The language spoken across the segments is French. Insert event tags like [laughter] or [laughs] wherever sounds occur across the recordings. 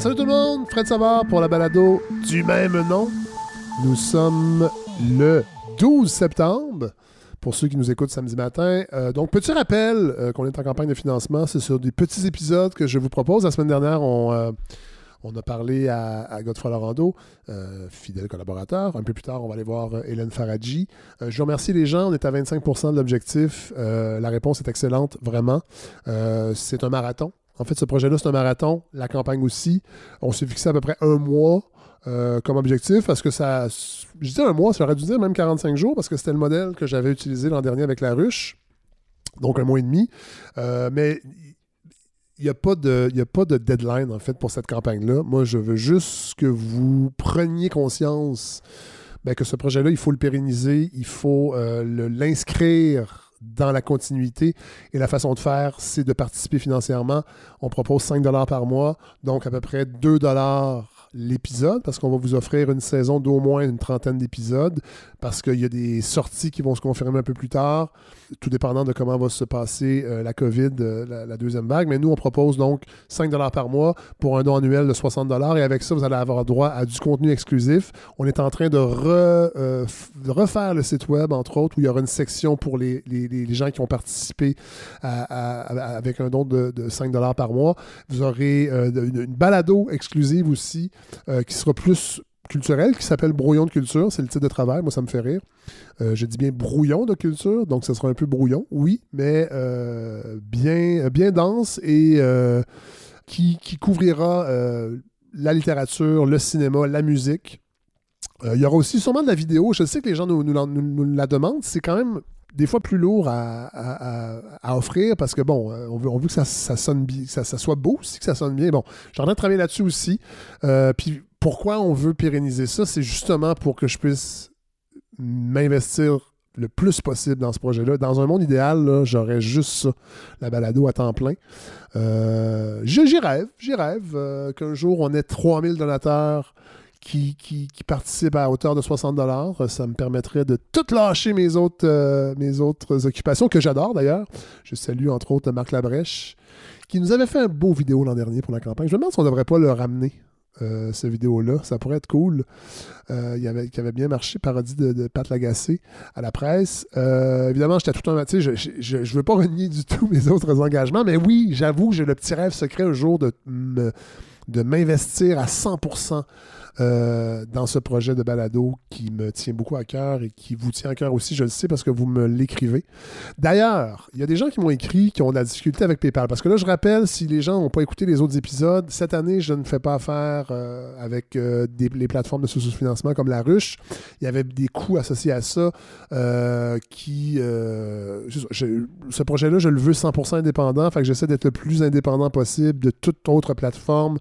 Ah, salut tout le monde, Fred Savard pour la balado du même nom. Nous sommes le 12 septembre. Pour ceux qui nous écoutent samedi matin. Euh, donc, petit rappel euh, qu'on est en campagne de financement. C'est sur des petits épisodes que je vous propose. La semaine dernière, on, euh, a parlé à, à Godefroy Lorando, euh, fidèle collaborateur. Un peu plus tard, on va aller voir Hélène Faradji. Je remercie les gens. On est à 25% de l'objectif. La réponse est excellente, vraiment. C'est un marathon. En fait, ce projet-là, c'est un marathon. La campagne aussi. On s'est fixé à peu près un mois. euh, comme objectif parce que ça. Je dis un mois, ça aurait dû dire même 45 jours parce que c'était le modèle que j'avais utilisé l'an dernier avec la ruche. Donc un mois et demi. Euh, mais il n'y a, pas de- deadline en fait pour cette campagne-là. Moi, je veux juste que vous preniez conscience ben, que ce projet-là, il faut le pérenniser, il faut euh, l'inscrire dans la continuité. Et la façon de faire, c'est de participer financièrement. On propose 5 par mois, donc à peu près 2 l'épisode, parce qu'on va vous offrir une saison d'au moins une trentaine d'épisodes, parce qu'il y a des sorties qui vont se confirmer un peu plus tard, tout dépendant de comment va se passer euh, la COVID, euh, la, deuxième vague. Mais nous, on propose donc 5 par mois pour un don annuel de 60 et avec ça, vous allez avoir droit à du contenu exclusif. On est en train de, euh, refaire le site web, entre autres, où il y aura une section pour les, gens qui ont participé avec un don de, de 5 par mois. Vous aurez une balado exclusive aussi euh, qui sera plus culturelle, qui s'appelle Brouillon de culture. C'est le titre de travail. Moi, ça me fait rire. Euh, je dis bien brouillon de culture, donc ce sera un peu brouillon, oui, mais euh, bien, bien dense et qui, couvrira la littérature, le cinéma, la musique. Il y aura aussi sûrement de la vidéo. Je sais que les gens nous- nous la demandent. C'est quand même des fois plus lourd à, offrir parce que, bon, euh, on veut, que ça, sonne ça, soit beau aussi, que ça sonne bien. Bon, je suis en train de travailler là-dessus aussi. Euh, Puis pourquoi on veut pérenniser ça? C'est justement pour que je puisse m'investir le plus possible dans ce projet-là. Dans un monde idéal, j'aurais juste ça, la balado à temps plein. Euh, j'y rêve, j'y rêve qu'un jour on ait 3000 donateurs qui, qui, qui participent à hauteur de 60 dollars. Ça me permettrait de tout lâcher mes autres, euh, mes autres occupations, que j'adore d'ailleurs. Je salue entre autres Marc Labrèche, qui nous avait fait un beau vidéo l'an dernier pour la campagne. Je me demande si on ne devrait pas le ramener. euh, ce vidéo-là, ça pourrait être cool. Euh, il avait, avait bien marché, parodie de, de Pat Lagacé à la presse. Euh, évidemment, j'étais tout un. Tu sais, je, je veux pas renier du tout [laughs] mes autres engagements, mais oui, j'avoue, j'ai le petit rêve secret un jour de de m'investir à 100% euh, dans ce projet de balado qui me tient beaucoup à cœur et qui vous tient à cœur aussi, je le sais parce que vous me l'écrivez. D'ailleurs, il y a des gens qui m'ont écrit qui ont de la difficulté avec PayPal. Parce que là, je rappelle, si les gens n'ont pas écouté les autres épisodes, cette année, je ne fais pas affaire euh, avec euh, les plateformes de sous-financement comme la ruche. Il y avait des coûts associés à ça qui... ce projet-là, je le veux 100% indépendant. Fait que j'essaie d'être le plus indépendant possible de toute autre plateforme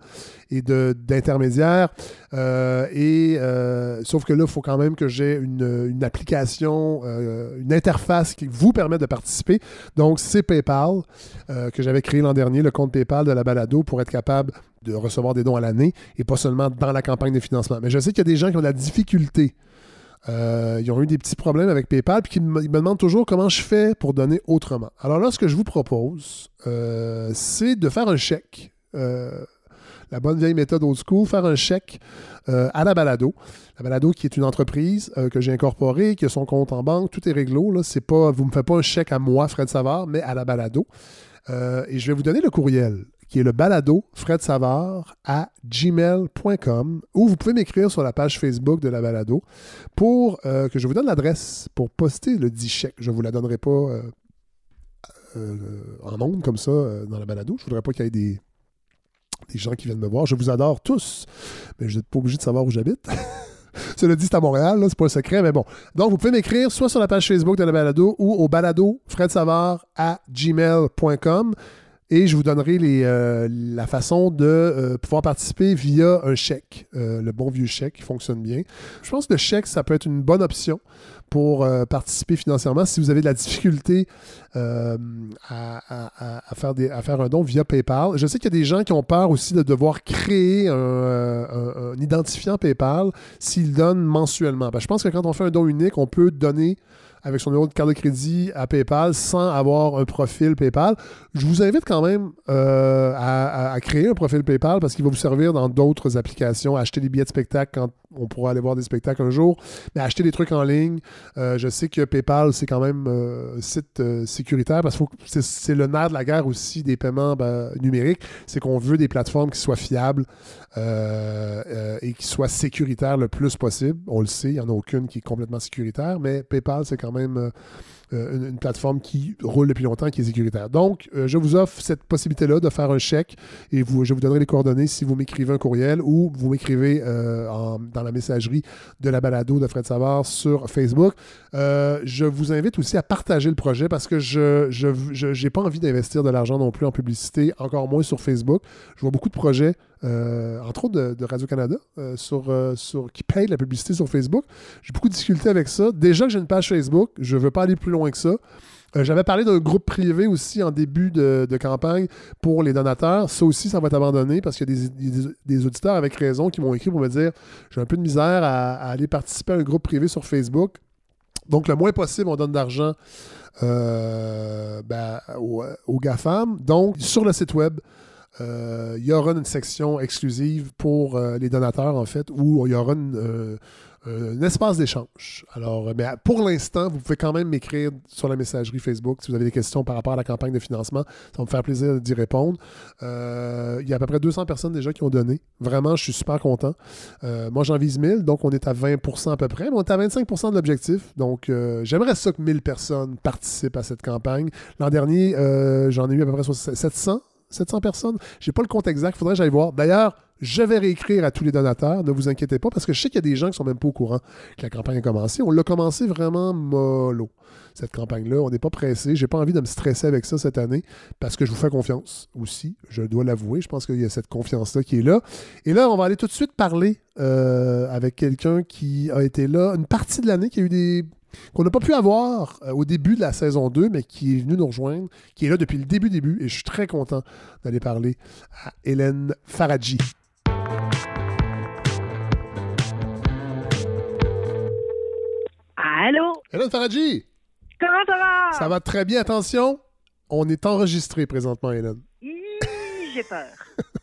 et d'intermédiaires. Euh, et euh, sauf que là, il faut quand même que j'ai une, application, euh, une interface qui vous permet de participer. Donc, c'est PayPal que j'avais créé l'an dernier, le compte PayPal de la balado pour être capable de recevoir des dons à l'année et pas seulement dans la campagne de financement. Mais je sais qu'il y a des gens qui ont de la difficulté. Euh, ils ont eu des petits problèmes avec PayPal puis ils me demandent toujours comment je fais pour donner autrement. Alors là, ce que je vous propose, euh, c'est de faire un chèque. Euh, la bonne vieille méthode old school, faire un chèque à la balado. La balado qui est une entreprise que j'ai incorporée, qui a son compte en banque, tout est réglo. Là. C'est pas, vous ne me faites pas un chèque à moi, Fred Savard, mais à la balado. Et je vais vous donner le courriel qui est le balado Fred Savard à gmail.com ou vous pouvez m'écrire sur la page Facebook de la balado pour euh, que je vous donne l'adresse pour poster le dit chèque. Je ne vous la donnerai pas euh, euh, en ondes comme ça dans la balado. Je ne voudrais pas qu'il y ait des, des gens qui viennent me voir. Je vous adore tous, mais vous n'êtes pas obligé de savoir où j'habite. [laughs] Cela dit, c'est à Montréal, c'est pas un secret, mais bon. Donc, vous pouvez m'écrire soit sur la page Facebook de la balado ou au balado à gmail.com et je vous donnerai euh, la façon de euh, pouvoir participer via un chèque, euh, le bon vieux chèque qui fonctionne bien. Je pense que le chèque, ça peut être une bonne option pour participer financièrement si vous avez de la difficulté à, faire un don via PayPal. Je sais qu'il y a des gens qui ont peur aussi de devoir créer un, identifiant PayPal s'ils donnent mensuellement. Je pense que quand on fait un don unique, on peut donner avec son numéro de carte de crédit à PayPal sans avoir un profil PayPal. Je vous invite quand même euh, à, créer un profil PayPal parce qu'il va vous servir dans d'autres applications, acheter des billets de spectacle quand on pourra aller voir des spectacles un jour, mais acheter des trucs en ligne. Euh, je sais que PayPal, c'est quand même euh, un site sécuritaire parce que c'est le nerf de la guerre aussi des paiements ben, numériques. C'est qu'on veut des plateformes qui soient fiables et qui soient sécuritaires le plus possible. On le sait, il n'y en a aucune qui est complètement sécuritaire, mais PayPal, c'est quand même euh, une, plateforme qui roule depuis longtemps, qui est sécuritaire. Donc, euh, je vous offre cette possibilité-là de faire un chèque et vous, je vous donnerai les coordonnées si vous m'écrivez un courriel ou vous m'écrivez euh, la messagerie de la balado de Fred Savard sur Facebook. je vous invite aussi à partager le projet parce que je n'ai pas envie d'investir de l'argent non plus en publicité, encore moins sur Facebook. Je vois beaucoup de projets euh, entre autres de, Radio-Canada, euh, sur, euh, sur, qui paye la publicité sur Facebook. J'ai beaucoup de difficultés avec ça. Déjà que j'ai une page Facebook, je ne veux pas aller plus loin que ça. J'avais parlé d'un groupe privé aussi en début de, campagne pour les donateurs. Ça aussi, ça va être abandonné parce qu'il y a des, auditeurs avec raison qui m'ont écrit pour me dire j'ai un peu de misère à, aller participer à un groupe privé sur Facebook. Donc, le moins possible, on donne d'argent ben, aux, GAFAM. Donc, sur le site web, euh, il y aura une section exclusive pour euh, les donateurs, en fait, où il y aura euh, un espace d'échange. Alors, mais pour l'instant, vous pouvez quand même m'écrire sur la messagerie Facebook si vous avez des questions par rapport à la campagne de financement. Ça va me faire plaisir d'y répondre. il y a à peu près 200 personnes déjà qui ont donné. Vraiment, je suis super content. moi, j'en vise 1000, donc on est à 20% à peu près, mais on est à 25% de l'objectif. Donc, j'aimerais ça que 1000 personnes participent à cette campagne. L'an dernier, j'en ai eu à peu près 700 700 personnes. J'ai pas le compte exact, faudrait que j'aille voir. D'ailleurs, je vais réécrire à tous les donateurs, ne vous inquiétez pas, parce que je sais qu'il y a des gens qui sont même pas au courant que la campagne a commencé. On l'a commencé vraiment mollo, cette campagne-là. On n'est pas pressé. J'ai pas envie de me stresser avec ça cette année, parce que je vous fais confiance aussi. Je dois l'avouer. Je pense qu'il y a cette confiance-là qui est là. Et là, on va aller tout de suite parler euh, avec quelqu'un qui a été là une partie de l'année, qui a eu des qu'on n'a pas pu avoir euh, au début de la saison 2, mais qui est venu nous rejoindre, qui est là depuis le début début, et je suis très content d'aller parler à Hélène Faradji. Allô? Hélène Faradji! Comment ça va? Ça va très bien, attention. On est enregistré présentement, Hélène. J'ai peur. [laughs]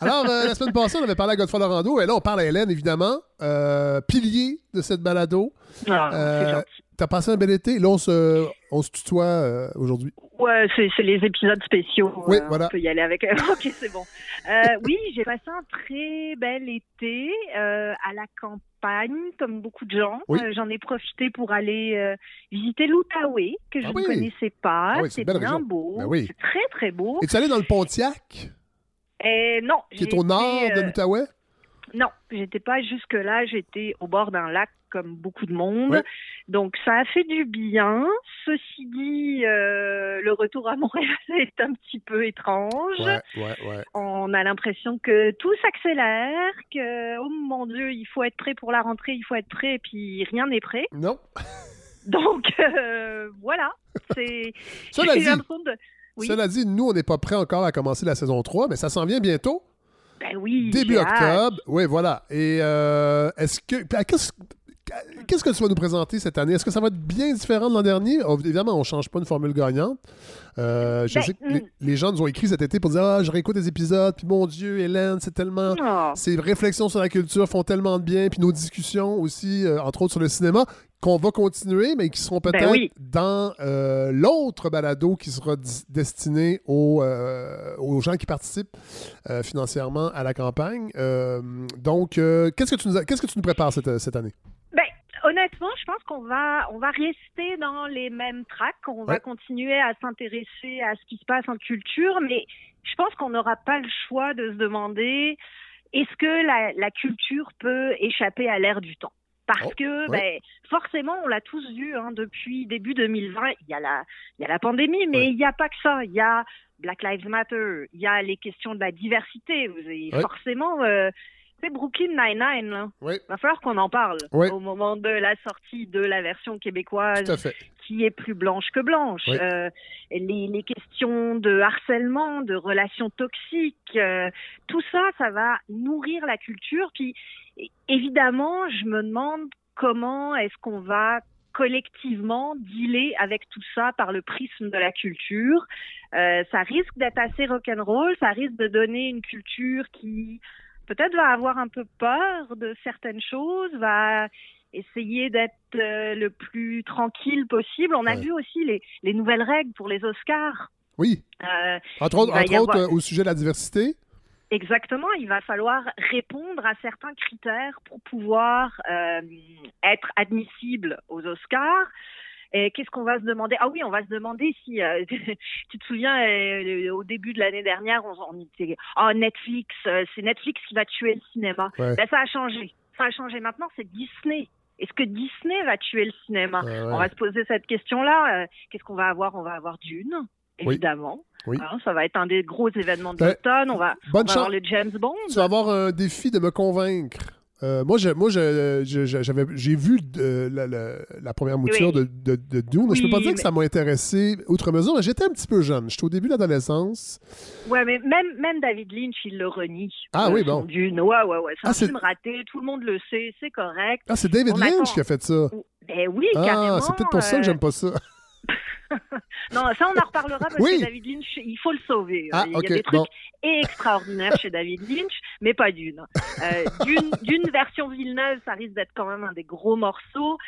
Alors, euh, la semaine passée, on avait parlé à Godfrey Lorando, et là, on parle à Hélène, évidemment, euh, pilier de cette balado. Ah, gentil. T'as passé un bel été. Là, on se, on se tutoie euh, aujourd'hui. Ouais, c'est les épisodes spéciaux. Oui, voilà. On peut y aller avec. [laughs] ok, c'est bon. Euh, oui, j'ai passé un très bel été euh, à la campagne, comme beaucoup de gens. J'en ai profité pour aller visiter l'Outaouais, que je ah ne connaissais pas. Ah c'est bien beau. Ben c'est très, très beau. Es-tu allé dans le Pontiac? Non. Qui est au nord de l'Outaouais? Non, j'étais pas jusque-là. J'étais au bord d'un lac comme beaucoup de monde. Donc ça a fait du bien. Ceci dit, euh, le retour à Montréal [laughs] est un petit peu étrange. On a l'impression que tout s'accélère, que oh mon Dieu, il faut être prêt pour la rentrée, il faut être prêt, et puis rien n'est prêt. Non. Donc euh, voilà, c'est. Cela dit, cela dit, nous on n'est pas prêt encore à commencer la saison 3, mais ça s'en vient bientôt. Ben oui. Début octobre. Oui, voilà. Et euh, est-ce que. Qu'est-ce que tu vas nous présenter cette année? Est-ce que ça va être bien différent de l'an dernier? Oh, évidemment, on ne change pas une formule gagnante. Euh, je ben, sais que mm. les, gens nous ont écrit cet été pour dire Ah, je réécoute des épisodes, puis mon Dieu, Hélène, c'est tellement. Oh. Ces réflexions sur la culture font tellement de bien, puis nos discussions aussi, euh, entre autres sur le cinéma, qu'on va continuer, mais qui seront ben peut-être dans euh, l'autre balado qui sera destiné aux, aux, gens qui participent financièrement à la campagne. donc, qu'est-ce que tu nous qu'est-ce que tu nous prépares cette, cette année? honnêtement, je pense qu'on va, on va rester dans les mêmes tracks. On va continuer à s'intéresser à ce qui se passe en culture, mais je pense qu'on n'aura pas le choix de se demander est-ce que la, culture peut échapper à l'ère du temps? Parce oh, que ben, forcément, on l'a tous vu hein, depuis début 2020. Il y a la, il y a la pandémie, mais il n'y a pas que ça. Il y a Black Lives Matter, il y a les questions de la diversité. Vous forcément, euh, c'est Brooklyn Nine-Nine, Il va falloir qu'on en parle au moment de la sortie de la version québécoise qui est plus blanche que blanche. Euh, les, questions de harcèlement, de relations toxiques, euh, tout ça, ça va nourrir la culture. Puis évidemment, je me demande comment est-ce qu'on va collectivement dealer avec tout ça par le prisme de la culture. Euh, ça risque d'être assez rock'n'roll, ça risque de donner une culture qui peut-être va avoir un peu peur de certaines choses, va essayer d'être euh, le plus tranquille possible. On a vu aussi les, les, nouvelles règles pour les Oscars. Oui. Euh, entre autres, entre autres euh, au sujet de la diversité. Exactement, il va falloir répondre à certains critères pour pouvoir être admissible aux Oscars. Qu'est-ce qu'on va se demander? Ah oui, on va se demander si [laughs] tu te souviens au début de l'année dernière, on, on était oh Netflix, c'est Netflix qui va tuer le cinéma. Ben, ça a changé. Ça a changé. Maintenant, c'est Disney est-ce que Disney va tuer le cinéma? On va se poser cette question-là. Euh, qu'est-ce qu'on va avoir? On va avoir Dune, évidemment. Oui. Hein, ça va être un des gros événements de ben, l'automne. On va, on va avoir le James Bond. Tu vas avoir un défi de me convaincre. Euh, moi, moi j'ai vu euh, la, première mouture de, de, Dune. je peux pas dire que ça m'a intéressé outre mesure, mais j'étais un petit peu jeune. J'étais au début de l'adolescence. Ouais, mais même, même David Lynch, il le renie. Ah oui, bon. Dune. Ouais, ouais, ouais. C'est un ah, film raté. Tout le monde le sait. C'est correct. Ah, c'est David Lynch qui a fait ça. Ben oui, ah, C'est peut-être pour ça que j'aime pas ça. Non, ça, on en reparlera parce que David Lynch, il faut le sauver. Ah, il y a des trucs extraordinaires chez David Lynch, mais pas d'une. Euh, [laughs] d'une version Villeneuve, ça risque d'être quand même un des gros morceaux.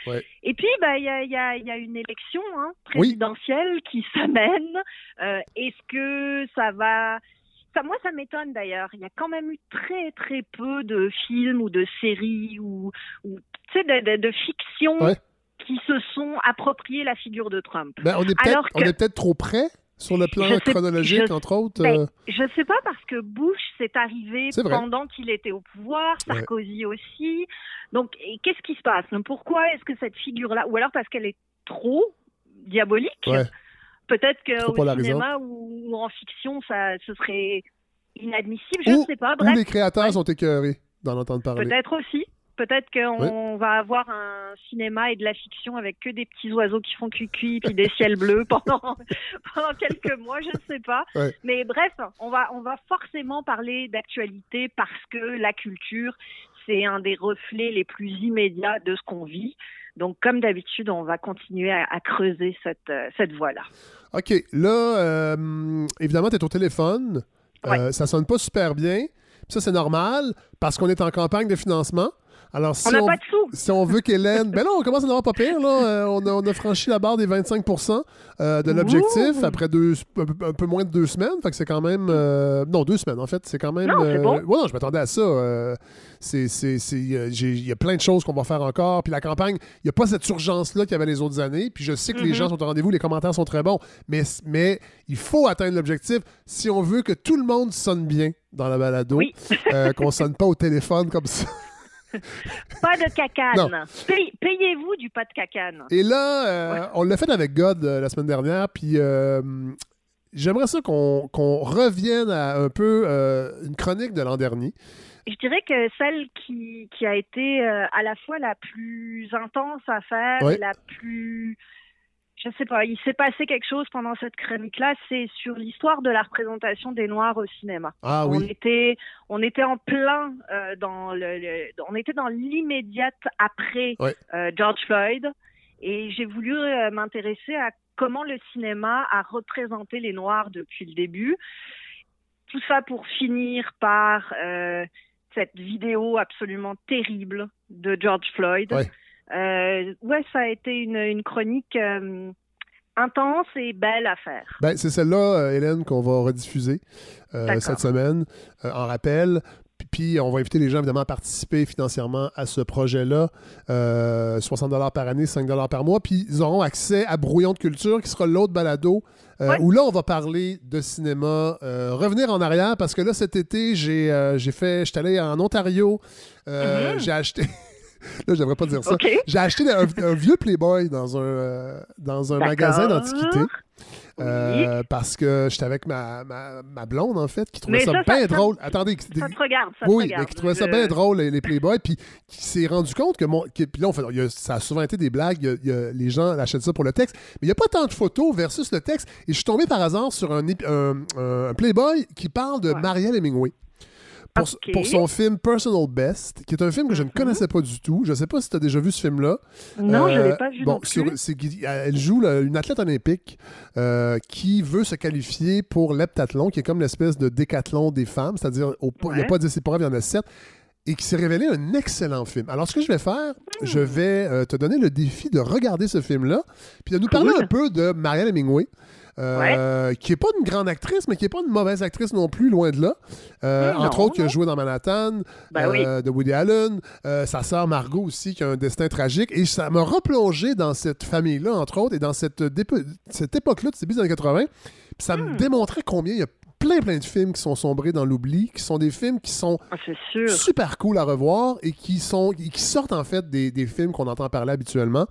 Et puis, bah, il y, a, y, a, y, a, une élection hein, présidentielle qui s'amène. Euh, Est-ce que ça va ça, moi, ça m'étonne d'ailleurs. Il y a quand même eu très très peu de films ou de séries ou, ou tu sais, de, de, fiction qui se sont appropriés la figure de Trump. Ben, on est peut-être trop près sur le plan chronologique, entre autres. Ben, euh. Je ne sais pas parce que Bush s'est arrivé pendant qu'il était au pouvoir, Sarkozy aussi. Donc, qu'est-ce qui se passe? Pourquoi est-ce que cette figure-là, ou alors parce qu'elle est trop diabolique Peut-être qu'au cinéma ou en fiction, ça, ce serait inadmissible, je ne sais pas. Bref. Ou les créateurs sont écœurés d'en entendre parler. Peut-être aussi. Peut-être qu'on va avoir un cinéma et de la fiction avec que des petits oiseaux qui font cuicui puis des ciels bleus [laughs] pendant, pendant quelques mois, je ne sais pas. Mais bref, on va, on va forcément parler d'actualité parce que la culture, c'est un des reflets les plus immédiats de ce qu'on vit. Donc, comme d'habitude, on va continuer à, creuser cette, cette voie-là. OK. Là, euh, évidemment, tu es au téléphone. Euh, ça sonne pas super bien. Ça, c'est normal parce qu'on est en campagne de financement. Alors, si on, pas de sous. si on veut qu'Hélène. ben là, on commence à n'avoir pas pire. Là. Euh, on, a, on, a, franchi la barre des 25% euh, de l'objectif après deux, un peu moins de deux semaines. Fait que c'est quand même. Euh, non, deux semaines, en fait. C'est quand même. Non, bon. Ouais, non, je m'attendais à ça. Il y a plein de choses qu'on va faire encore. Puis la campagne, il n'y a pas cette urgence-là qu'il y avait les autres années. Puis je sais que les mm-hmm. gens sont au rendez-vous, les commentaires sont très bons. Mais, mais il faut atteindre l'objectif si on veut que tout le monde sonne bien dans la balado. Oui. qu'on sonne pas au téléphone comme ça. [laughs] pas de cacane. Payez-vous du pas de cacane. Et là, euh, on l'a fait avec God euh, la semaine dernière, puis euh, j'aimerais ça qu'on revienne à un peu une chronique de l'an dernier. Je dirais que celle qui, qui a été à la fois la plus intense à faire et la plus je sais pas, il s'est passé quelque chose pendant cette chronique-là, c'est sur l'histoire de la représentation des Noirs au cinéma. Ah, oui. On était, on était en plein euh, dans le, on était dans l'immédiate après euh, George Floyd, et j'ai voulu euh, m'intéresser à comment le cinéma a représenté les Noirs depuis le début. Tout ça pour finir par cette vidéo absolument terrible de George Floyd. Euh, ouais, ça a été une, une chronique euh, intense et belle à faire. Ben, c'est celle-là, euh, Hélène, qu'on va rediffuser cette semaine en rappel. Puis on va inviter les gens évidemment à participer financièrement à ce projet-là. 60 par année, 5 par mois. Puis ils auront accès à Brouillon de culture, qui sera l'autre balado, où là on va parler de cinéma. revenir en arrière, parce que là cet été, j'ai fait, j'étais allé en Ontario, mm-hmm. j'ai acheté... [laughs] Là, je devrais pas dire ça. J'ai acheté un, vieux Playboy dans un, euh, dans un magasin d'antiquité. Euh, parce que j'étais avec ma, ma, blonde, en fait, qui trouvait ça, bien drôle. Attendez. Ça te regarde, ça Oui, qui trouvait ça bien drôle, les, Playboys, puis qui s'est rendu compte que mon. puis là, ça a souvent été des blagues, les gens achètent ça pour le texte, mais il n'y a pas tant de photos versus le texte. Et je suis tombé par hasard sur un, un, Playboy qui parle de Marielle Hemingway. Pour, son film Personal Best, qui est un film que je ne mhm. connaissais pas du tout. Je ne sais pas si tu as déjà vu ce film-là. Non, je ne l'ai euh, pas vu. Bon, elle joue une athlète olympique euh, qui veut se qualifier pour l'heptathlon, qui est comme l'espèce de décathlon des femmes, c'est-à-dire il n'y a pas 10 épreuves, il y en a 7 et qui s'est révélé un excellent film. Alors, ce que je vais faire, je hmm. vais euh, te donner le défi de regarder ce film-là, puis de nous parler un peu de Marianne Hemingway. Euh, qui n'est pas une grande actrice, mais qui n'est pas une mauvaise actrice non plus, loin de là. Euh, entre autres, qui a joué dans Manhattan, ben euh, de Woody Allen. sa sœur Margot aussi, qui a un destin tragique. Et ça m'a replongé dans cette famille-là, entre autres, et dans cette, cette époque-là de ces années 80. Puis ça me hmm. démontrait combien il y a plein, plein de films qui sont sombrés dans l'oubli, qui sont des films qui sont ah, super cool à revoir et qui, sont, qui sortent en fait des, des films qu'on entend parler habituellement.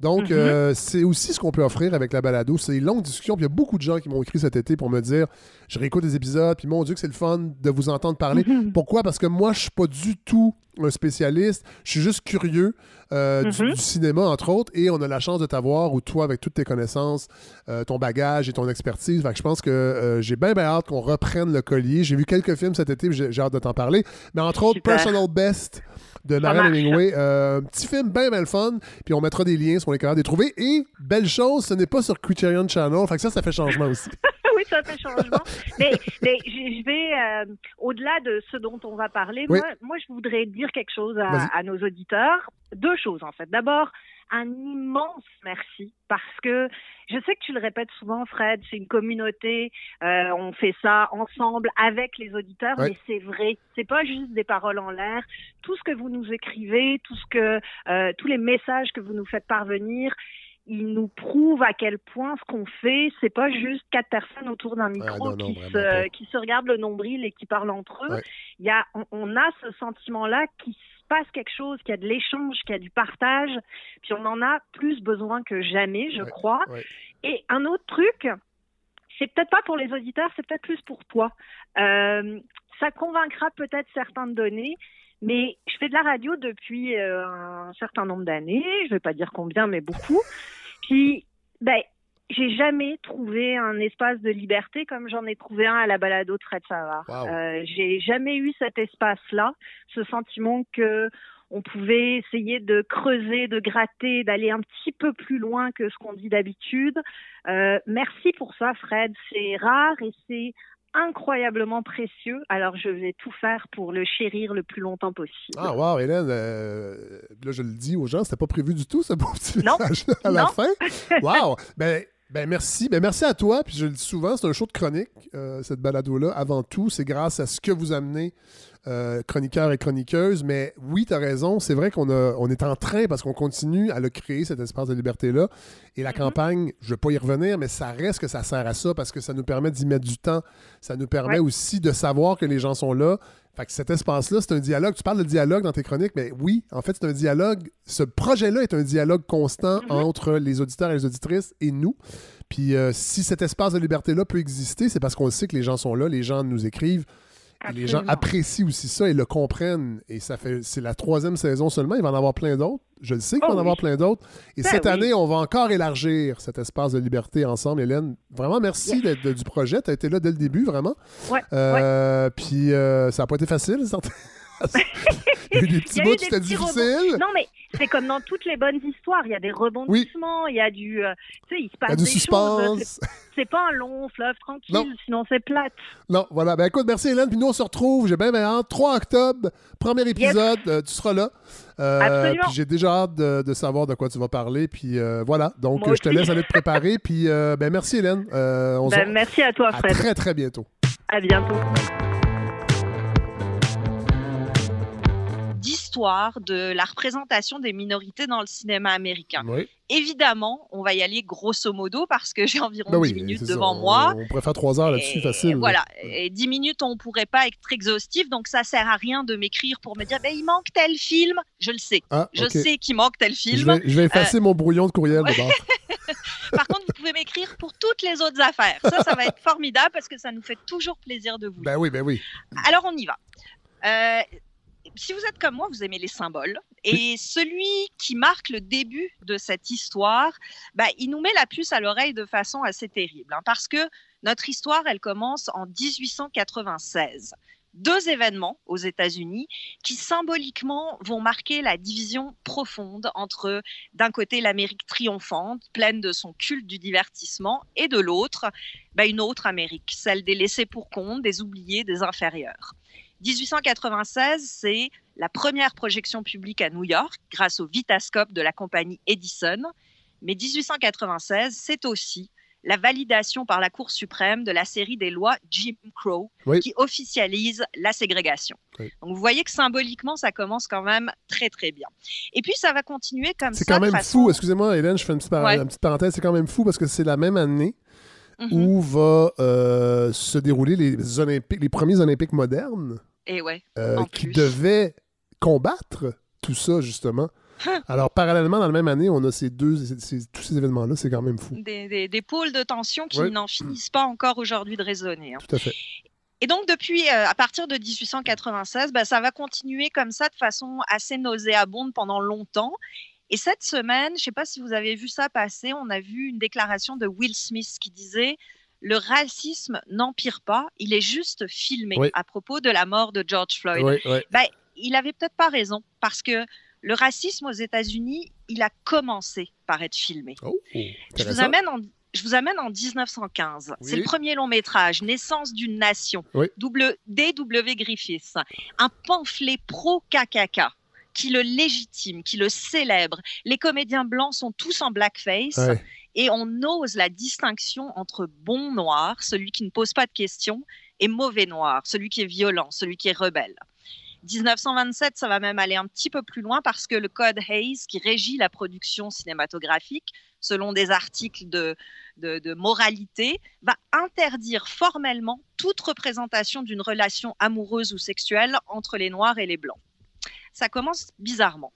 Donc, mm-hmm. euh, c'est aussi ce qu'on peut offrir avec la balado. C'est une longue discussion. il y a beaucoup de gens qui m'ont écrit cet été pour me dire je réécoute des épisodes, puis mon Dieu, que c'est le fun de vous entendre parler. Mm-hmm. Pourquoi? Parce que moi, je suis pas du tout un spécialiste. Je suis juste curieux euh, mm-hmm. du, cinéma, entre autres, et on a la chance de t'avoir, ou toi, avec toutes tes connaissances, euh, ton bagage et ton expertise. Fait que je pense que j'ai bien, bien hâte qu'on reprenne le collier. J'ai vu quelques films cet été, j'ai hâte de t'en parler. Mais entre autres, Personal Best de Marianne Hemingway. un petit film bien, bien fun. Puis on mettra des liens on est capable de les trouver. Et, belle chose, ce n'est pas sur Criterion Channel. Fait que ça, ça fait changement aussi. [laughs] oui, ça fait changement. [laughs] mais, je vais, euh, au-delà de ce dont on va parler, moi, moi, je voudrais dire quelque chose à, nos auditeurs. Deux choses, en fait. D'abord, un immense merci parce que je sais que tu le répètes souvent, Fred, c'est une communauté, euh, on fait ça ensemble avec les auditeurs, mais c'est vrai, c'est pas juste des paroles en l'air. Tout ce que vous nous écrivez, tout ce que, euh, tous les messages que vous nous faites parvenir, ils nous prouvent à quel point ce qu'on fait, c'est pas juste quatre personnes autour d'un micro qui, se, qui se regardent le nombril et qui parlent entre eux. Il y a, on, on, a ce sentiment-là qui passe quelque chose, qu'il y a de l'échange, qu'il y a du partage. Puis on en a plus besoin que jamais, je crois. Et un autre truc, c'est peut-être pas pour les auditeurs, c'est peut-être plus pour toi. Euh, ça convaincra peut-être certains de donner, mais je fais de la radio depuis euh, un certain nombre d'années. Je vais pas dire combien, mais beaucoup. Puis, ben, j'ai jamais trouvé un espace de liberté comme j'en ai trouvé un à la balado de Fred Savard. Euh, j'ai jamais eu cet espace-là, ce sentiment que on pouvait essayer de creuser, de gratter, d'aller un petit peu plus loin que ce qu'on dit d'habitude. Euh, merci pour ça, Fred. C'est rare et c'est incroyablement précieux. Alors, je vais tout faire pour le chérir le plus longtemps possible. Ah, wow, Hélène, euh, là, je le dis aux gens, c'était pas prévu du tout, ce beau petit message à la fin? [laughs] Wow! ben, ben merci. Ben merci à toi. Puis je le dis souvent, c'est un show de chronique, euh, cette balado-là. Avant tout, c'est grâce à ce que vous amenez, euh, chroniqueurs et chroniqueuses. Mais oui, tu as raison. C'est vrai qu'on on est en train parce qu'on continue à le créer, cet espace de liberté-là. Et la mm-hmm. campagne, je ne vais pas y revenir, mais ça reste que ça sert à ça parce que ça nous permet d'y mettre du temps. Ça nous permet aussi de savoir que les gens sont là. Fait que cet espace-là, c'est un dialogue. Tu parles de dialogue dans tes chroniques, mais oui, en fait, c'est un dialogue. Ce projet-là est un dialogue constant mhm. entre les auditeurs et les auditrices et nous. Puis euh, si cet espace de liberté-là peut exister, c'est parce qu'on sait que les gens sont là, les gens nous écrivent les gens apprécient aussi ça et le comprennent. Et ça fait c'est la troisième saison seulement. Il va en avoir plein d'autres. Je le sais qu'il va en oh avoir plein d'autres. Et ben cette année, on va encore élargir cet espace de liberté ensemble. Hélène, vraiment merci d'être du projet. Tu as été là dès le début, vraiment. Ouais, euh, Puis euh, ça n'a pas été facile, certain. [laughs] il y a eu des petits bouts, c'était difficile. Non, mais c'est comme dans toutes les bonnes histoires. Il y a des rebondissements, il y a du. Euh, tu sais, il se passe du des suspense. C'est pas un long fleuve tranquille, sinon c'est plate. Non, voilà. Ben écoute, merci Hélène. Puis nous, on se retrouve, j'ai bien, hâte. 3 octobre, premier épisode, euh, tu seras là. Euh, Absolument. Puis j'ai déjà hâte de, savoir de quoi tu vas parler. Puis voilà. Donc, je te laisse aller te préparer. puis ben merci Hélène. On ben, merci à toi, Fred. À très, très bientôt. À bientôt. De la représentation des minorités dans le cinéma américain. Évidemment, on va y aller grosso modo parce que j'ai environ 10 ben minutes devant moi. On, pourrait faire 3 heures là-dessus, facile. Voilà. Et 10 minutes, on pourrait pas être exhaustif, donc ça sert à rien de m'écrire pour me dire ben, il manque tel film. Je le sais. Ah, je sais qu'il manque tel film. Je vais, effacer euh, mon brouillon de courriel [laughs] Par contre, vous pouvez m'écrire pour toutes les autres affaires. Ça, ça va être formidable parce que ça nous fait toujours plaisir de vous. Ben oui, ben oui. Alors, on y va. Euh, si vous êtes comme moi, vous aimez les symboles. Et celui qui marque le début de cette histoire, bah, il nous met la puce à l'oreille de façon assez terrible. Hein, parce que notre histoire, elle commence en 1896. deux événements aux États-Unis qui symboliquement vont marquer la division profonde entre d'un côté l'Amérique triomphante, pleine de son culte du divertissement, et de l'autre, bah, une autre Amérique, celle des laissés pour compte, des oubliés, des inférieurs. 1896, c'est la première projection publique à New York grâce au Vitascope de la compagnie Edison. Mais 1896, c'est aussi la validation par la Cour suprême de la série des lois Jim Crow qui officialise la ségrégation. Donc vous voyez que symboliquement, ça commence quand même très très bien. Et puis ça va continuer comme ça. C'est quand même fou, excusez-moi Hélène, je fais une petite, parenthèse, c'est quand même fou parce que c'est la même année mm-hmm. où va euh, se dérouler les, Olympiques, les premiers Olympiques modernes. Et ouais, euh, qui devaient combattre tout ça, justement. Alors, parallèlement, dans la même année, on a ces deux, tous ces événements-là, c'est quand même fou. Des, pôles de tension qui n'en finissent pas encore aujourd'hui de résonner. Hein. Tout à fait. Et donc, depuis, euh, à partir de 1896, bah, ça va continuer comme ça de façon assez nauséabonde pendant longtemps. Et cette semaine, je ne sais pas si vous avez vu ça passer, on a vu une déclaration de Will Smith qui disait le racisme n'empire pas, il est juste filmé à propos de la mort de George Floyd. Oui, bah, il avait peut-être pas raison parce que le racisme aux États-Unis, il a commencé par être filmé. Oh, je, vous amène en, je vous amène en 1915. C'est le premier long métrage, Naissance d'une nation, D.W. Griffiths. Un pamphlet pro-KKK qui le légitime, qui le célèbre. Les comédiens blancs sont tous en blackface. Et on ose la distinction entre bon noir, celui qui ne pose pas de questions, et mauvais noir, celui qui est violent, celui qui est rebelle. 1927, ça va même aller un petit peu plus loin parce que le code Hayes, qui régit la production cinématographique, selon des articles de, de, moralité, va interdire formellement toute représentation d'une relation amoureuse ou sexuelle entre les Noirs et les Blancs. Ça commence bizarrement.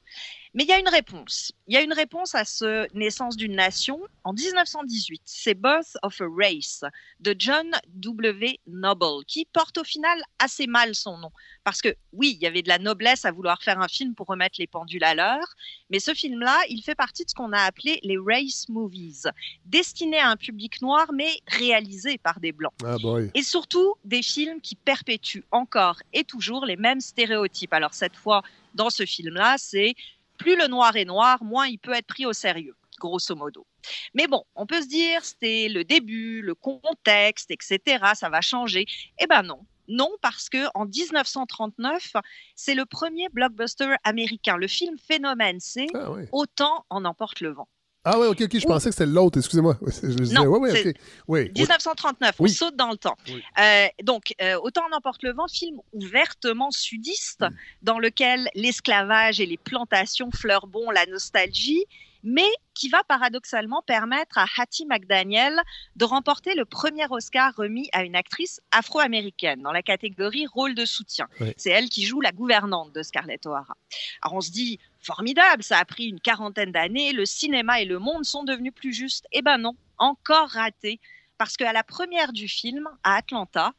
Mais il y a une réponse. Il y a une réponse à ce naissance d'une nation. En 1918, c'est Birth of a Race de John W. Noble, qui porte au final assez mal son nom. Parce que oui, il y avait de la noblesse à vouloir faire un film pour remettre les pendules à l'heure, mais ce film-là, il fait partie de ce qu'on a appelé les race movies, destinés à un public noir, mais réalisés par des blancs. Ah et surtout, des films qui perpétuent encore et toujours les mêmes stéréotypes. Alors cette fois, dans ce film-là, c'est plus le noir est noir, moins il peut être pris au sérieux, grosso modo. Mais bon, on peut se dire, c'était le début, le contexte, etc., ça va changer. Eh ben non. Non, parce que en 1939, c'est le premier blockbuster américain. Le film phénomène, c'est ah Autant en emporte le vent. Ah oui, ok, ok, je pensais que c'était l'autre, excusez-moi. [laughs] Non, ouais, ouais, 1939, on saute dans le temps. Euh, donc, euh, Autant en emporte le vent, film ouvertement sudiste, dans lequel l'esclavage et les plantations fleurent bon la nostalgie, mais qui va paradoxalement permettre à Hattie McDaniel de remporter le premier Oscar remis à une actrice afro-américaine dans la catégorie rôle de soutien. C'est elle qui joue la gouvernante de Scarlett O'Hara. Alors on se dit, formidable, ça a pris une quarantaine d'années, le cinéma et le monde sont devenus plus justes. Eh ben non, encore raté, parce qu'à la première du film, à Atlanta,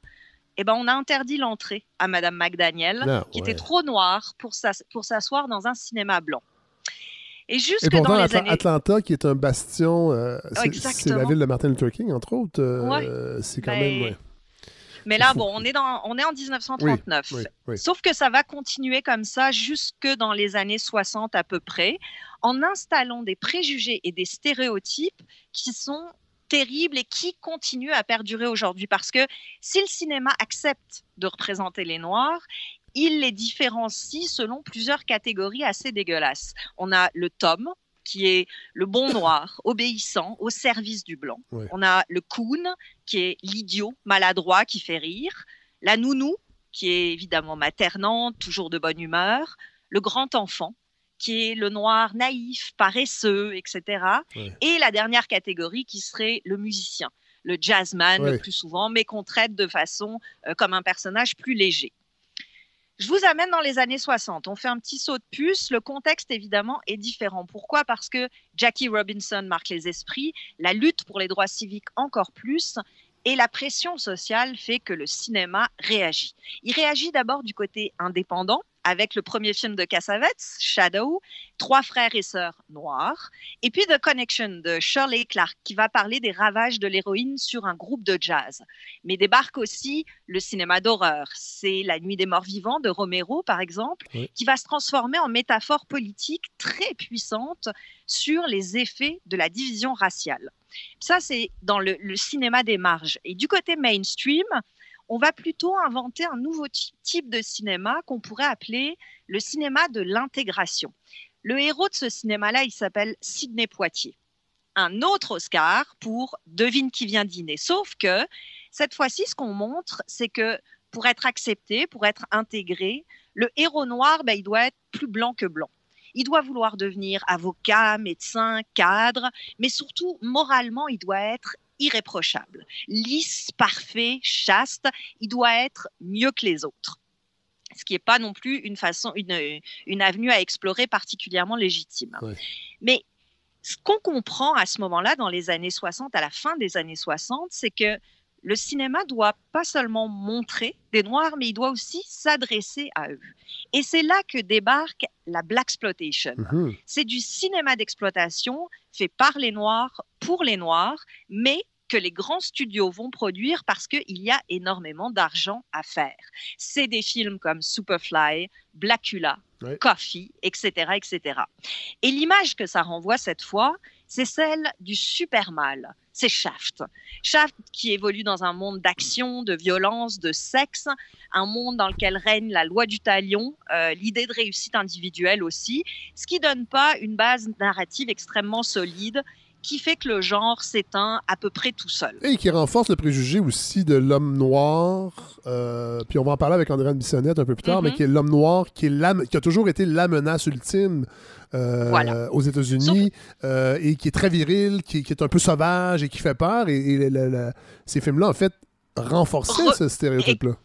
eh ben, on a interdit l'entrée à Madame McDaniel, ah, qui était trop noire pour s'asseoir dans un cinéma blanc. Et jusque dans les années... Atlanta, qui est un bastion, euh, c'est la ville de Martin Luther King, entre autres. Euh, c'est quand même. Ben, mais là, bon, on est, dans, on est en 1939. Sauf que ça va continuer comme ça jusque dans les années 60 à peu près, en installant des préjugés et des stéréotypes qui sont terribles et qui continuent à perdurer aujourd'hui. Parce que si le cinéma accepte de représenter les Noirs, il les différencie selon plusieurs catégories assez dégueulasses. On a le Tom, qui est le bon noir, [laughs] obéissant, au service du blanc. On a le coon, qui est l'idiot, maladroit, qui fait rire. La nounou, qui est évidemment maternante, toujours de bonne humeur. Le grand enfant, qui est le noir naïf, paresseux, etc. Et la dernière catégorie, qui serait le musicien, le jazzman le plus souvent, mais qu'on traite de façon euh, comme un personnage plus léger. Je vous amène dans les années 60. On fait un petit saut de puce. Le contexte, évidemment, est différent. Pourquoi? Parce que Jackie Robinson marque les esprits, la lutte pour les droits civiques encore plus, et la pression sociale fait que le cinéma réagit. Il réagit d'abord du côté indépendant, avec le premier film de Cassavetes, Shadow, Trois frères et sœurs noirs, et puis The Connection de Shirley Clark, qui va parler des ravages de l'héroïne sur un groupe de jazz. Mais débarque aussi le cinéma d'horreur. C'est La Nuit des morts vivants de Romero, par exemple, qui va se transformer en métaphore politique très puissante sur les effets de la division raciale. Ça, c'est dans le, le cinéma des marges. Et du côté mainstream, on va plutôt inventer un nouveau type de cinéma qu'on pourrait appeler le cinéma de l'intégration. Le héros de ce cinéma-là, il s'appelle Sidney Poitier. Un autre Oscar pour Devine qui vient dîner. Sauf que cette fois-ci, ce qu'on montre, c'est que pour être accepté, pour être intégré, le héros noir, ben, il doit être plus blanc que blanc. Il doit vouloir devenir avocat, médecin, cadre, mais surtout, moralement, il doit être irréprochable, lisse, parfait, chaste. Il doit être mieux que les autres. Ce qui n'est pas non plus une façon, une, une, avenue à explorer particulièrement légitime. Mais ce qu'on comprend à ce moment-là, dans les années 60, à la fin des années 60, c'est que le cinéma doit pas seulement montrer des Noirs, mais il doit aussi s'adresser à eux. Et c'est là que débarque la Black Exploitation. Mm-hmm. C'est du cinéma d'exploitation fait par les Noirs, pour les Noirs, mais que les grands studios vont produire parce qu'il y a énormément d'argent à faire. C'est des films comme Superfly, Blackula, Coffee, etc., etc. Et l'image que ça renvoie cette fois, c'est celle du super mal. C'est Shaft. Shaft qui évolue dans un monde d'action, de violence, de sexe, un monde dans lequel règne la loi du talion, euh, l'idée de réussite individuelle aussi, ce qui donne pas une base narrative extrêmement solide qui fait que le genre s'éteint à peu près tout seul. Et qui renforce le préjugé aussi de l'homme noir. Euh, puis on va en parler avec André Bissonnette un peu plus tard, mais mm-hmm. qui est l'homme noir, qui, est qui a toujours été la menace ultime euh, aux États-Unis euh, et qui est très viril, qui, est un peu sauvage et qui fait peur. Et, ces films-là, en fait, renforçaient ce stéréotype-là.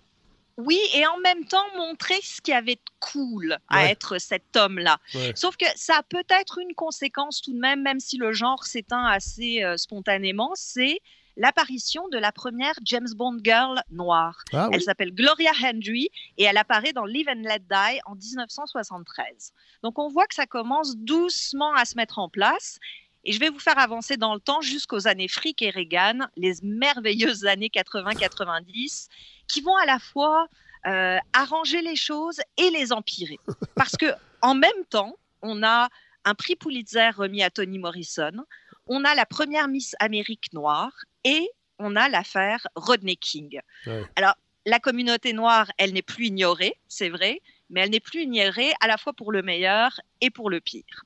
Oui, et en même temps montrer ce qui avait de cool à être cet homme-là. Sauf que ça a peut-être une conséquence tout de même, même si le genre s'éteint assez euh, spontanément, c'est l'apparition de la première James Bond girl noire. Ah elle s'appelle Gloria Hendry et elle apparaît dans Live and Let Die en 1973. Donc on voit que ça commence doucement à se mettre en place. Et je vais vous faire avancer dans le temps jusqu'aux années Frick et Reagan, les merveilleuses années 80-90 qui vont à la fois euh, arranger les choses et les empirer. Parce que en même temps, on a un prix Pulitzer remis à Toni Morrison, on a la première Miss Amérique noire et on a l'affaire Rodney King. Alors, la communauté noire, elle n'est plus ignorée, c'est vrai, mais elle n'est plus ignorée à la fois pour le meilleur et pour le pire.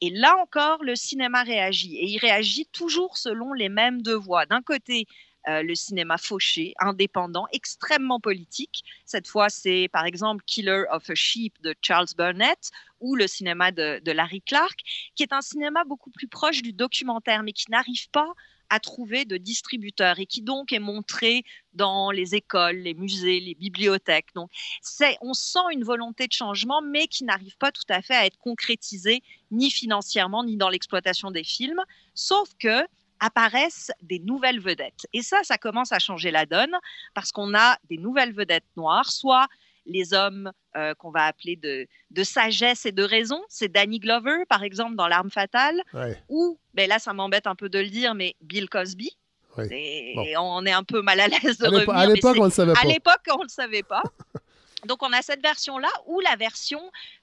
Et là encore, le cinéma réagit, et il réagit toujours selon les mêmes deux voies. D'un côté, euh, le cinéma fauché, indépendant, extrêmement politique. Cette fois, c'est par exemple Killer of a Sheep de Charles Burnett ou le cinéma de, Larry Clark, qui est un cinéma beaucoup plus proche du documentaire, mais qui n'arrive pas à trouver de distributeurs et qui donc est montré dans les écoles, les musées, les bibliothèques. Donc, on sent une volonté de changement, mais qui n'arrive pas tout à fait à être concrétisée ni financièrement ni dans l'exploitation des films. Sauf que apparaissent des nouvelles vedettes. Et ça, ça commence à changer la donne parce qu'on a des nouvelles vedettes noires, soit les hommes euh, qu'on va appeler de, de, sagesse et de raison. C'est Danny Glover, par exemple, dans L'arme fatale. Ou, ben là, ça m'embête un peu de le dire, mais Bill Cosby. Et on est un peu mal à l'aise de revenir. À l'époque, on ne le savait pas. À l'époque, on ne le savait pas. [laughs] Donc, on a cette version-là ou la version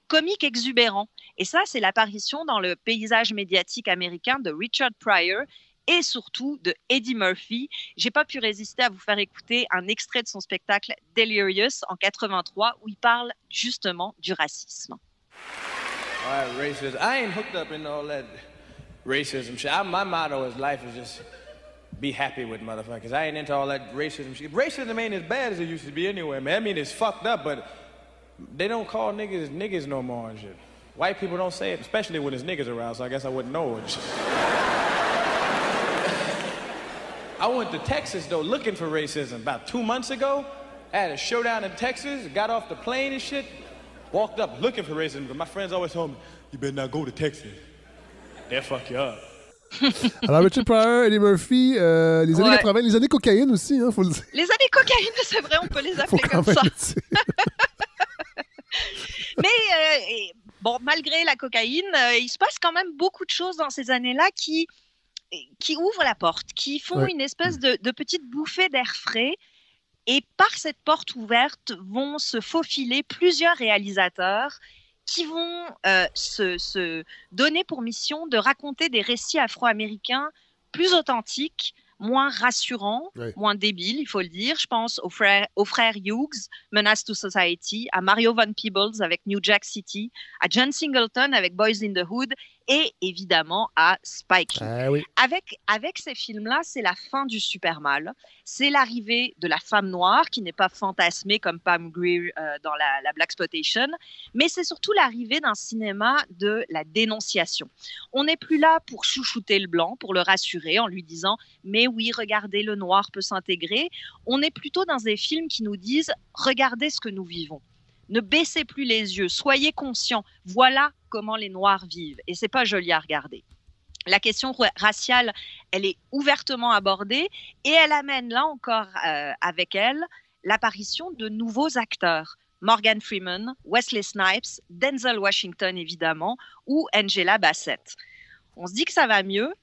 comique exubérant. Et ça, c'est l'apparition dans le paysage médiatique américain de Richard Pryor, et surtout de Eddie Murphy. J'ai pas pu résister à vous faire écouter un extrait de son spectacle Delirious en 83 où il parle justement du racisme. All right, racism. I ain't hooked up in all that racism shit. I, my motto is life is just be happy with motherfuckers. I ain't into all that racism shit. Racism ain't as bad as it used to be anyway, man. I mean, it's fucked up, but they don't call niggas niggas no more and shit. White people don't say it, especially when there's niggas around, so I guess I wouldn't know it. [laughs] I went to Texas, though, looking for racism. About two months ago, I had a showdown in Texas, got off the plane and shit, walked up looking for racism, but my friends always told me, you better not go to Texas. They'll fuck you up. [laughs] Alors, Richard Pryor, Eddie Murphy, euh, les années ouais. 80, les années cocaïne aussi, hein, faut le dire. Les années cocaïne, [laughs] c'est vrai, on peut les appeler comme ça. [laughs] Mais bon, malgré la cocaïne, il se passe quand même beaucoup de choses dans ces années-là qui qui ouvrent la porte, qui font une espèce de, de petite bouffée d'air frais. Et par cette porte ouverte vont se faufiler plusieurs réalisateurs qui vont euh, se, donner pour mission de raconter des récits afro-américains plus authentiques, moins rassurants, moins débiles, il faut le dire. Je pense aux frères, aux frères Hughes, Menace to Society, à Mario Van Peebles avec New Jack City, à John Singleton avec Boys in the Hood et évidemment à Spike ah Avec, avec ces films-là, c'est la fin du super mal. C'est l'arrivée de la femme noire, qui n'est pas fantasmée comme Pam Grier euh, dans la, la Black Exploitation, mais c'est surtout l'arrivée d'un cinéma de la dénonciation. On n'est plus là pour chouchouter le blanc, pour le rassurer en lui disant Mais oui, regardez, le noir peut s'intégrer. On est plutôt dans des films qui nous disent Regardez ce que nous vivons. Ne baissez plus les yeux, soyez conscients. Voilà comment les Noirs vivent. Et c'est pas joli à regarder. La question raciale, elle est ouvertement abordée et elle amène là encore euh, avec elle l'apparition de nouveaux acteurs. Morgan Freeman, Wesley Snipes, Denzel Washington évidemment, ou Angela Bassett. On se dit que ça va mieux,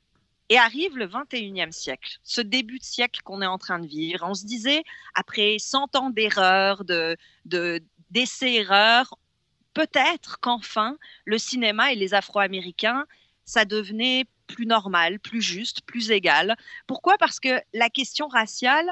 et arrive le 21e siècle, ce début de siècle qu'on est en train de vivre. On se disait, après 100 ans d'erreurs, de, d'essais-erreurs, peut-être qu'enfin, le cinéma et les Afro-Américains, ça devenait plus normal, plus juste, plus égal. Pourquoi? Parce que la question raciale,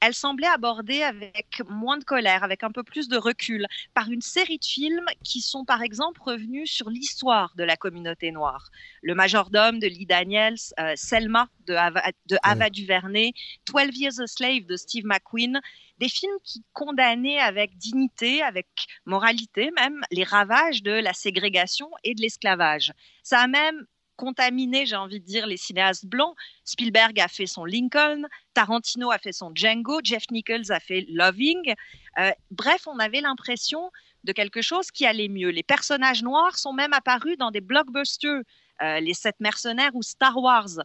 elle semblait abordée avec moins de colère, avec un peu plus de recul, par une série de films qui sont par exemple revenus sur l'histoire de la communauté noire. Le majordome de Lee Daniels, euh, Selma de Ava, DuVernay, 12 Years a Slave de Steve McQueen, des films qui condamnaient avec dignité, avec moralité même, les ravages de la ségrégation et de l'esclavage. Ça a même contaminé, j'ai envie de dire, les cinéastes blancs. Spielberg a fait son Lincoln, Tarantino a fait son Django, Jeff Nichols a fait Loving. Euh, bref, on avait l'impression de quelque chose qui allait mieux. Les personnages noirs sont même apparus dans des blockbusters, euh, Les Sept Mercenaires ou Star Wars.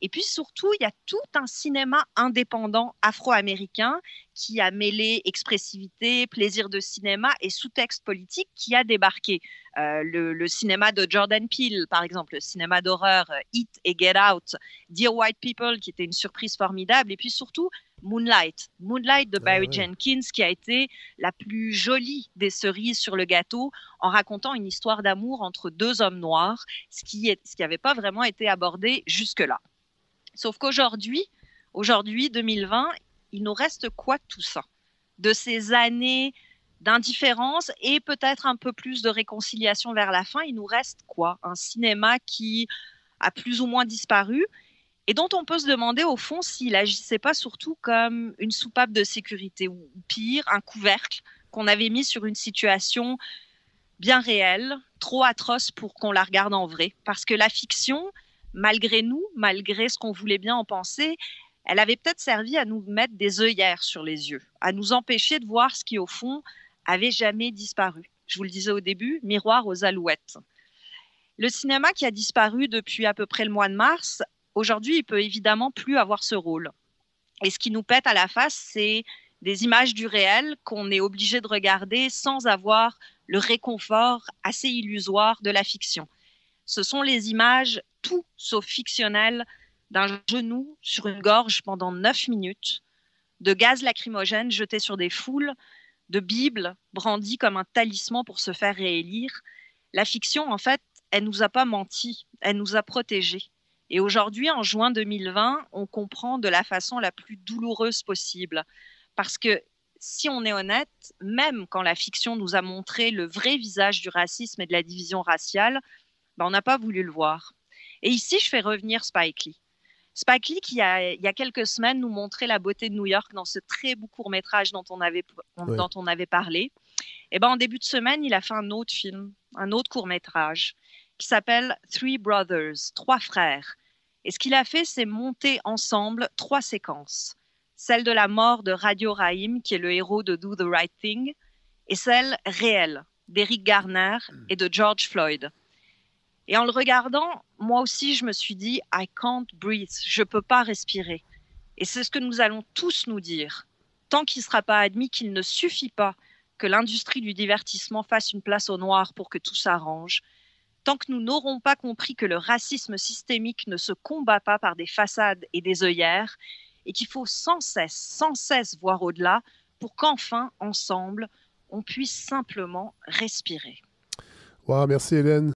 Et puis surtout, il y a tout un cinéma indépendant afro-américain qui a mêlé expressivité, plaisir de cinéma et sous-texte politique qui a débarqué. Euh, le, cinéma de Jordan Peele, par exemple, le cinéma d'horreur euh, Hit et Get Out, Dear White People, qui était une surprise formidable, et puis surtout Moonlight, Moonlight de ah Barry Jenkins, qui a été la plus jolie des cerises sur le gâteau, en racontant une histoire d'amour entre deux hommes noirs, ce qui n'avait pas vraiment été abordé jusque-là. Sauf qu'aujourd'hui, aujourd'hui, 2020, il nous reste quoi tout ça? De ces années d'indifférence et peut-être un peu plus de réconciliation vers la fin, il nous reste quoi? Un cinéma qui a plus ou moins disparu et dont on peut se demander au fond s'il agissait pas surtout comme une soupape de sécurité ou pire, un couvercle qu'on avait mis sur une situation bien réelle, trop atroce pour qu'on la regarde en vrai. Parce que la fiction, malgré nous, malgré ce qu'on voulait bien en penser, elle avait peut-être servi à nous mettre des œillères sur les yeux, à nous empêcher de voir ce qui, au fond, avait jamais disparu. Je vous le disais au début, miroir aux alouettes. Le cinéma qui a disparu depuis à peu près le mois de mars, aujourd'hui, il peut évidemment plus avoir ce rôle. Et ce qui nous pète à la face, c'est des images du réel qu'on est obligé de regarder sans avoir le réconfort assez illusoire de la fiction. Ce sont les images tout sauf fictionnel d'un genou sur une gorge pendant neuf minutes, de gaz lacrymogène jeté sur des foules, de Bibles brandies comme un talisman pour se faire réélire. La fiction, en fait, elle nous a pas menti, elle nous a protégés. Et aujourd'hui, en juin 2020, on comprend de la façon la plus douloureuse possible. Parce que si on est honnête, même quand la fiction nous a montré le vrai visage du racisme et de la division raciale, ben, on n'a pas voulu le voir. Et ici, je fais revenir Spike Lee. Spike Lee, qui il y a quelques semaines nous montrait la beauté de New York dans ce très beau court métrage dont on avait, dont on avait parlé. Et ben, en début de semaine, il a fait un autre film, un autre court métrage qui s'appelle Three Brothers, Trois frères. Et ce qu'il a fait, c'est monter ensemble trois séquences. Celle de la mort de Radio Rahim, qui est le héros de Do the Right Thing, et celle réelle d'Eric Garner et de George Floyd. Et en le regardant, moi aussi, je me suis dit, I can't breathe, je ne peux pas respirer. Et c'est ce que nous allons tous nous dire. Tant qu'il ne sera pas admis qu'il ne suffit pas que l'industrie du divertissement fasse une place au noir pour que tout s'arrange, tant que nous n'aurons pas compris que le racisme systémique ne se combat pas par des façades et des œillères, et qu'il faut sans cesse, sans cesse voir au-delà pour qu'enfin, ensemble, on puisse simplement respirer. Wow, merci Hélène.